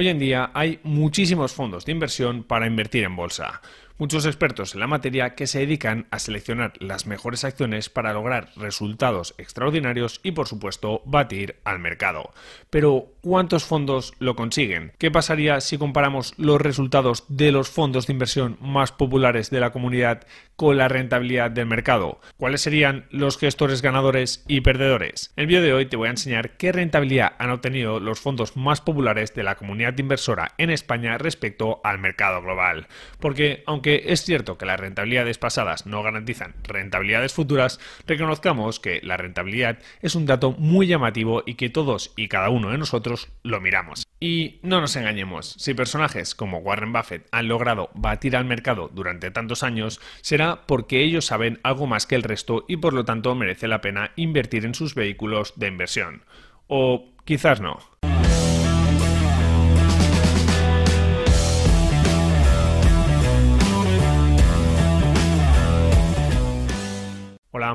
Hoy en día hay muchísimos fondos de inversión para invertir en bolsa muchos expertos en la materia que se dedican a seleccionar las mejores acciones para lograr resultados extraordinarios y por supuesto batir al mercado. Pero ¿cuántos fondos lo consiguen? ¿Qué pasaría si comparamos los resultados de los fondos de inversión más populares de la comunidad con la rentabilidad del mercado? ¿Cuáles serían los gestores ganadores y perdedores? En el vídeo de hoy te voy a enseñar qué rentabilidad han obtenido los fondos más populares de la comunidad inversora en España respecto al mercado global. Porque aunque es cierto que las rentabilidades pasadas no garantizan rentabilidades futuras, reconozcamos que la rentabilidad es un dato muy llamativo y que todos y cada uno de nosotros lo miramos. Y no nos engañemos, si personajes como Warren Buffett han logrado batir al mercado durante tantos años, será porque ellos saben algo más que el resto y por lo tanto merece la pena invertir en sus vehículos de inversión. O quizás no.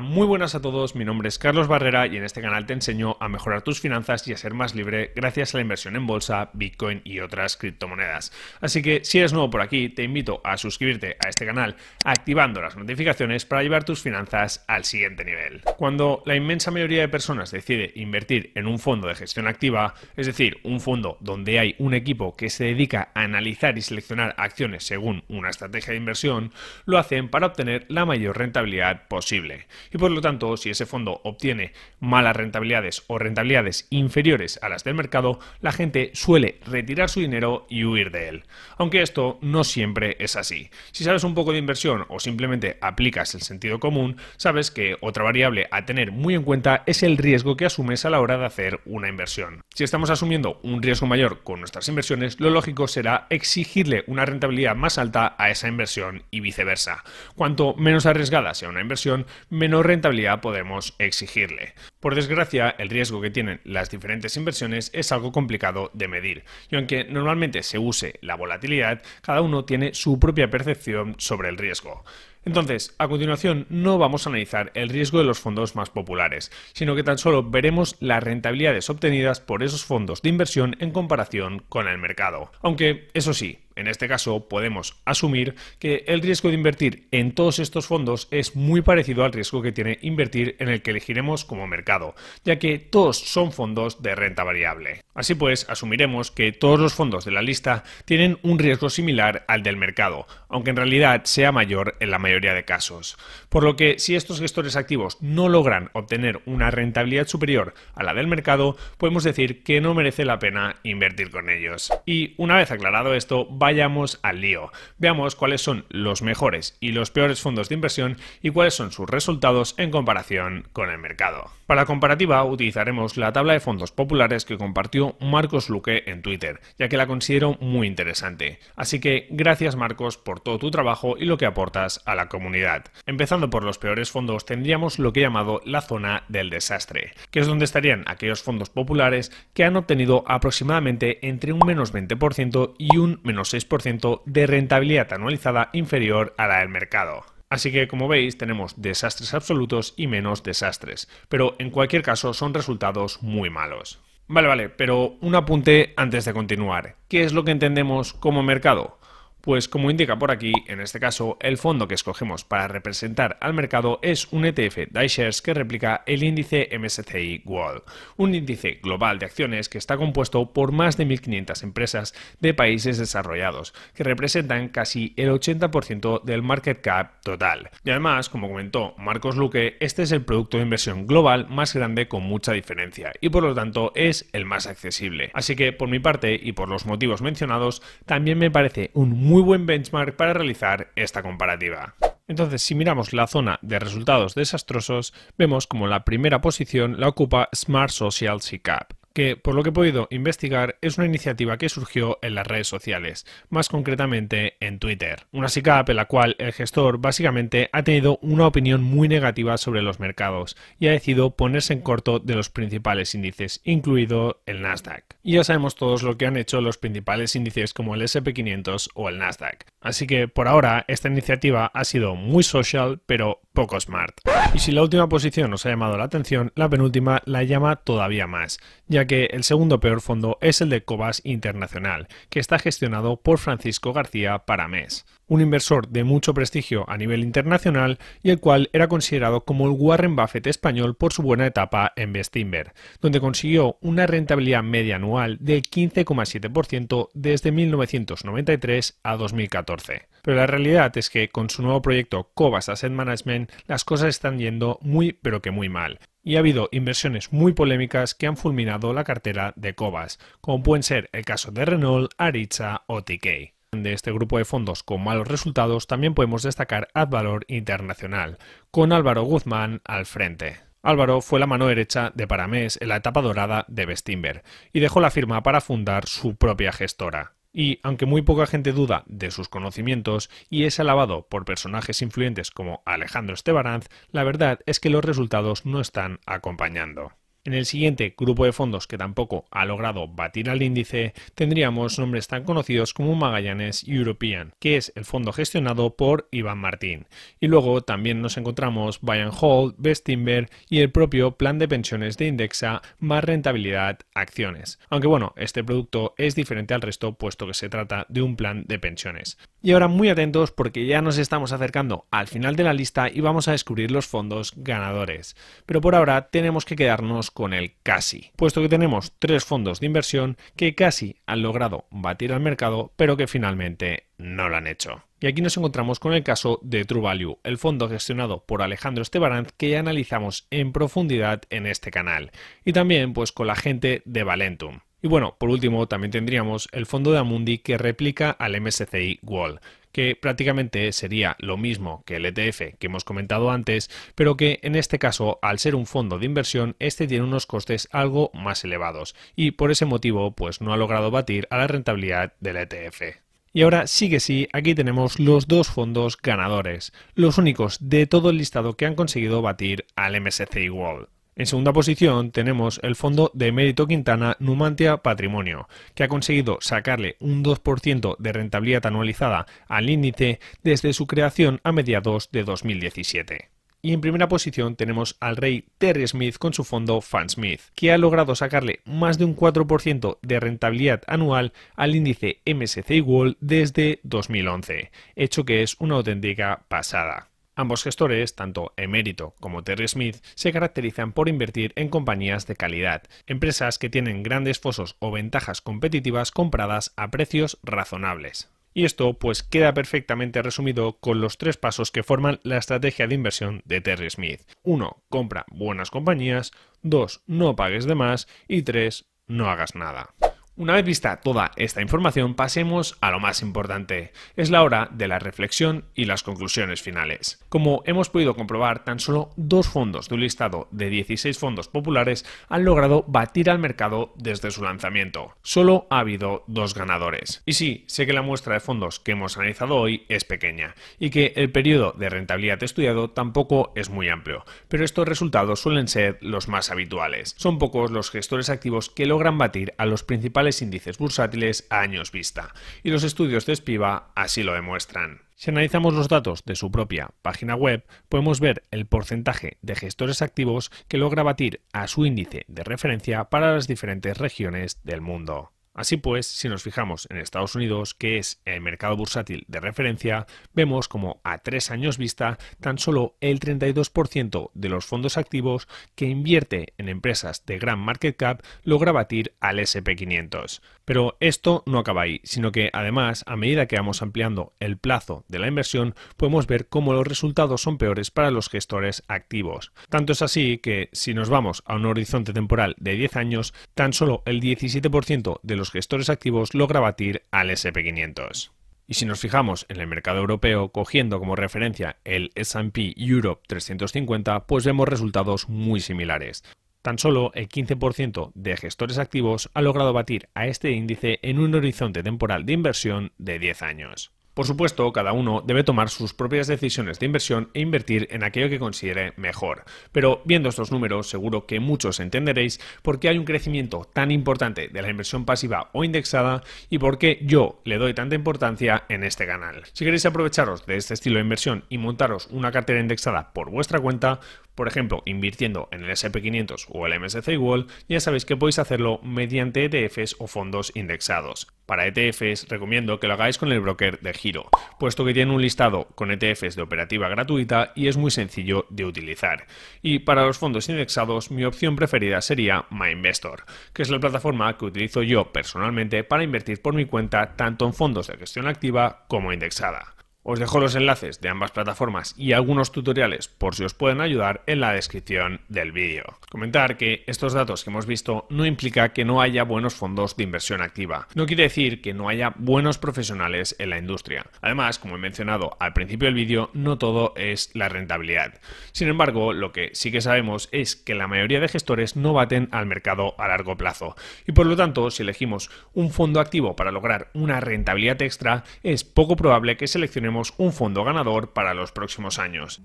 Muy buenas a todos, mi nombre es Carlos Barrera y en este canal te enseño a mejorar tus finanzas y a ser más libre gracias a la inversión en bolsa, Bitcoin y otras criptomonedas. Así que si eres nuevo por aquí, te invito a suscribirte a este canal activando las notificaciones para llevar tus finanzas al siguiente nivel. Cuando la inmensa mayoría de personas decide invertir en un fondo de gestión activa, es decir, un fondo donde hay un equipo que se dedica a analizar y seleccionar acciones según una estrategia de inversión, lo hacen para obtener la mayor rentabilidad posible y por lo tanto si ese fondo obtiene malas rentabilidades o rentabilidades inferiores a las del mercado, la gente suele retirar su dinero y huir de él. Aunque esto no siempre es así. Si sabes un poco de inversión o simplemente aplicas el sentido común, sabes que otra variable a tener muy en cuenta es el riesgo que asumes a la hora de hacer una inversión. Si estamos asumiendo un riesgo mayor con nuestras inversiones, lo lógico será exigirle una rentabilidad más alta a esa inversión y viceversa. Cuanto menos arriesgada sea una inversión, menor rentabilidad podemos exigirle. Por desgracia, el riesgo que tienen las diferentes inversiones es algo complicado de medir, y aunque normalmente se use la volatilidad, cada uno tiene su propia percepción sobre el riesgo. Entonces, a continuación no vamos a analizar el riesgo de los fondos más populares, sino que tan solo veremos las rentabilidades obtenidas por esos fondos de inversión en comparación con el mercado. Aunque, eso sí, en este caso, podemos asumir que el riesgo de invertir en todos estos fondos es muy parecido al riesgo que tiene invertir en el que elegiremos como mercado, ya que todos son fondos de renta variable. Así pues, asumiremos que todos los fondos de la lista tienen un riesgo similar al del mercado, aunque en realidad sea mayor en la mayoría de casos. Por lo que si estos gestores activos no logran obtener una rentabilidad superior a la del mercado, podemos decir que no merece la pena invertir con ellos. Y una vez aclarado esto, vayamos al lío. Veamos cuáles son los mejores y los peores fondos de inversión y cuáles son sus resultados en comparación con el mercado. Para la comparativa utilizaremos la tabla de fondos populares que compartió Marcos Luque en Twitter, ya que la considero muy interesante. Así que gracias Marcos por todo tu trabajo y lo que aportas a la comunidad. Empezando por los peores fondos tendríamos lo que he llamado la zona del desastre, que es donde estarían aquellos fondos populares que han obtenido aproximadamente entre un menos 20% y un menos 6% de rentabilidad anualizada inferior a la del mercado. Así que como veis tenemos desastres absolutos y menos desastres, pero en cualquier caso son resultados muy malos. Vale, vale, pero un apunte antes de continuar. ¿Qué es lo que entendemos como mercado? Pues como indica por aquí, en este caso, el fondo que escogemos para representar al mercado es un ETF de iShares que replica el índice MSCI World, un índice global de acciones que está compuesto por más de 1.500 empresas de países desarrollados, que representan casi el 80% del market cap total. Y además, como comentó Marcos Luque, este es el producto de inversión global más grande con mucha diferencia y por lo tanto es el más accesible. Así que por mi parte y por los motivos mencionados, también me parece un muy muy buen benchmark para realizar esta comparativa. Entonces, si miramos la zona de resultados desastrosos, vemos como la primera posición la ocupa Smart Social C-Cap que por lo que he podido investigar es una iniciativa que surgió en las redes sociales, más concretamente en Twitter. Una SICAP en la cual el gestor básicamente ha tenido una opinión muy negativa sobre los mercados y ha decidido ponerse en corto de los principales índices, incluido el Nasdaq. Y ya sabemos todos lo que han hecho los principales índices como el SP500 o el Nasdaq. Así que por ahora esta iniciativa ha sido muy social, pero poco smart. Y si la última posición os ha llamado la atención, la penúltima la llama todavía más, ya que el segundo peor fondo es el de Cobas Internacional, que está gestionado por Francisco García Paramés, un inversor de mucho prestigio a nivel internacional y el cual era considerado como el Warren Buffett español por su buena etapa en Bestinver, donde consiguió una rentabilidad media anual del 15,7% desde 1993 a 2014. Pero la realidad es que con su nuevo proyecto Cobas Asset Management las cosas están yendo muy pero que muy mal. Y ha habido inversiones muy polémicas que han fulminado la cartera de Cobas, como pueden ser el caso de Renault, Aricha o TK. De este grupo de fondos con malos resultados también podemos destacar Advalor Internacional, con Álvaro Guzmán al frente. Álvaro fue la mano derecha de Paramés en la etapa dorada de Bestinver y dejó la firma para fundar su propia gestora y aunque muy poca gente duda de sus conocimientos y es alabado por personajes influyentes como Alejandro Estebaranz, la verdad es que los resultados no están acompañando. En el siguiente grupo de fondos que tampoco ha logrado batir al índice, tendríamos nombres tan conocidos como Magallanes European, que es el fondo gestionado por Iván Martín. Y luego también nos encontramos Bayern Hall, Bestinver y el propio plan de pensiones de Indexa más rentabilidad acciones. Aunque bueno, este producto es diferente al resto puesto que se trata de un plan de pensiones. Y ahora muy atentos porque ya nos estamos acercando al final de la lista y vamos a descubrir los fondos ganadores. Pero por ahora tenemos que quedarnos con el casi, puesto que tenemos tres fondos de inversión que casi han logrado batir al mercado, pero que finalmente no lo han hecho. Y aquí nos encontramos con el caso de True Value, el fondo gestionado por Alejandro Estebaranz que ya analizamos en profundidad en este canal, y también pues con la gente de Valentum. Y bueno, por último también tendríamos el fondo de Amundi que replica al MSCI World, que prácticamente sería lo mismo que el ETF que hemos comentado antes, pero que en este caso, al ser un fondo de inversión, este tiene unos costes algo más elevados y por ese motivo pues no ha logrado batir a la rentabilidad del ETF. Y ahora sí que sí, aquí tenemos los dos fondos ganadores, los únicos de todo el listado que han conseguido batir al MSCI World. En segunda posición tenemos el fondo de Mérito Quintana Numantia Patrimonio, que ha conseguido sacarle un 2% de rentabilidad anualizada al índice desde su creación a mediados de 2017. Y en primera posición tenemos al rey Terry Smith con su fondo Fansmith, que ha logrado sacarle más de un 4% de rentabilidad anual al índice MSCI World desde 2011, hecho que es una auténtica pasada. Ambos gestores, tanto Emérito como Terry Smith, se caracterizan por invertir en compañías de calidad, empresas que tienen grandes fosos o ventajas competitivas compradas a precios razonables. Y esto pues queda perfectamente resumido con los tres pasos que forman la estrategia de inversión de Terry Smith. 1. Compra buenas compañías. 2. No pagues de más. Y 3. No hagas nada. Una vez vista toda esta información, pasemos a lo más importante. Es la hora de la reflexión y las conclusiones finales. Como hemos podido comprobar, tan solo dos fondos de un listado de 16 fondos populares han logrado batir al mercado desde su lanzamiento. Solo ha habido dos ganadores. Y sí, sé que la muestra de fondos que hemos analizado hoy es pequeña y que el periodo de rentabilidad estudiado tampoco es muy amplio, pero estos resultados suelen ser los más habituales. Son pocos los gestores activos que logran batir a los principales índices bursátiles a años vista, y los estudios de Spiva así lo demuestran. Si analizamos los datos de su propia página web, podemos ver el porcentaje de gestores activos que logra batir a su índice de referencia para las diferentes regiones del mundo. Así pues, si nos fijamos en Estados Unidos, que es el mercado bursátil de referencia, vemos como a tres años vista tan solo el 32% de los fondos activos que invierte en empresas de gran market cap logra batir al SP500. Pero esto no acaba ahí, sino que además, a medida que vamos ampliando el plazo de la inversión, podemos ver cómo los resultados son peores para los gestores activos. Tanto es así que, si nos vamos a un horizonte temporal de 10 años, tan solo el 17% de los gestores activos logra batir al SP500. Y si nos fijamos en el mercado europeo, cogiendo como referencia el SP Europe 350, pues vemos resultados muy similares. Tan solo el 15% de gestores activos ha logrado batir a este índice en un horizonte temporal de inversión de 10 años. Por supuesto, cada uno debe tomar sus propias decisiones de inversión e invertir en aquello que considere mejor. Pero viendo estos números, seguro que muchos entenderéis por qué hay un crecimiento tan importante de la inversión pasiva o indexada y por qué yo le doy tanta importancia en este canal. Si queréis aprovecharos de este estilo de inversión y montaros una cartera indexada por vuestra cuenta, por ejemplo, invirtiendo en el SP500 o el MSCI World, ya sabéis que podéis hacerlo mediante ETFs o fondos indexados. Para ETFs recomiendo que lo hagáis con el broker de Giro, puesto que tiene un listado con ETFs de operativa gratuita y es muy sencillo de utilizar. Y para los fondos indexados, mi opción preferida sería MyInvestor, que es la plataforma que utilizo yo personalmente para invertir por mi cuenta tanto en fondos de gestión activa como indexada. Os dejo los enlaces de ambas plataformas y algunos tutoriales por si os pueden ayudar en la descripción del vídeo. Comentar que estos datos que hemos visto no implica que no haya buenos fondos de inversión activa. No quiere decir que no haya buenos profesionales en la industria. Además, como he mencionado al principio del vídeo, no todo es la rentabilidad. Sin embargo, lo que sí que sabemos es que la mayoría de gestores no baten al mercado a largo plazo. Y por lo tanto, si elegimos un fondo activo para lograr una rentabilidad extra, es poco probable que seleccionemos un fondo ganador para los próximos años.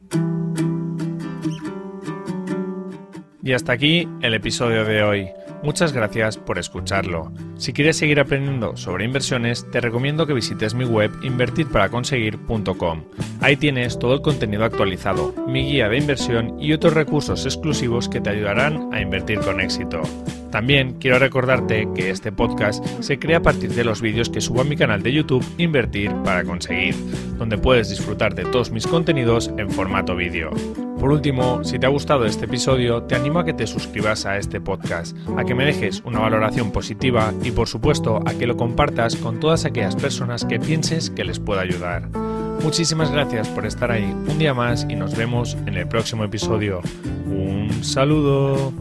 Y hasta aquí el episodio de hoy. Muchas gracias por escucharlo. Si quieres seguir aprendiendo sobre inversiones, te recomiendo que visites mi web invertirparaconseguir.com. Ahí tienes todo el contenido actualizado, mi guía de inversión y otros recursos exclusivos que te ayudarán a invertir con éxito. También quiero recordarte que este podcast se crea a partir de los vídeos que subo a mi canal de YouTube Invertir para conseguir, donde puedes disfrutar de todos mis contenidos en formato vídeo. Por último, si te ha gustado este episodio, te animo a que te suscribas a este podcast, a que me dejes una valoración positiva y por supuesto a que lo compartas con todas aquellas personas que pienses que les pueda ayudar. Muchísimas gracias por estar ahí un día más y nos vemos en el próximo episodio. Un saludo.